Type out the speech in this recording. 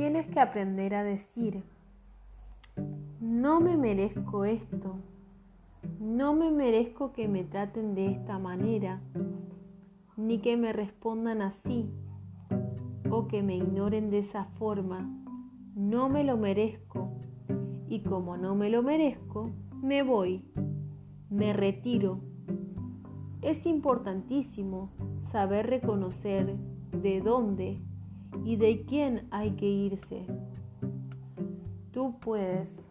tienes que aprender a decir, no me merezco esto, no me merezco que me traten de esta manera, ni que me respondan así, o que me ignoren de esa forma. No me lo merezco. Y como no me lo merezco, me voy, me retiro. Es importantísimo saber reconocer de dónde y de quién hay que irse. Tú puedes.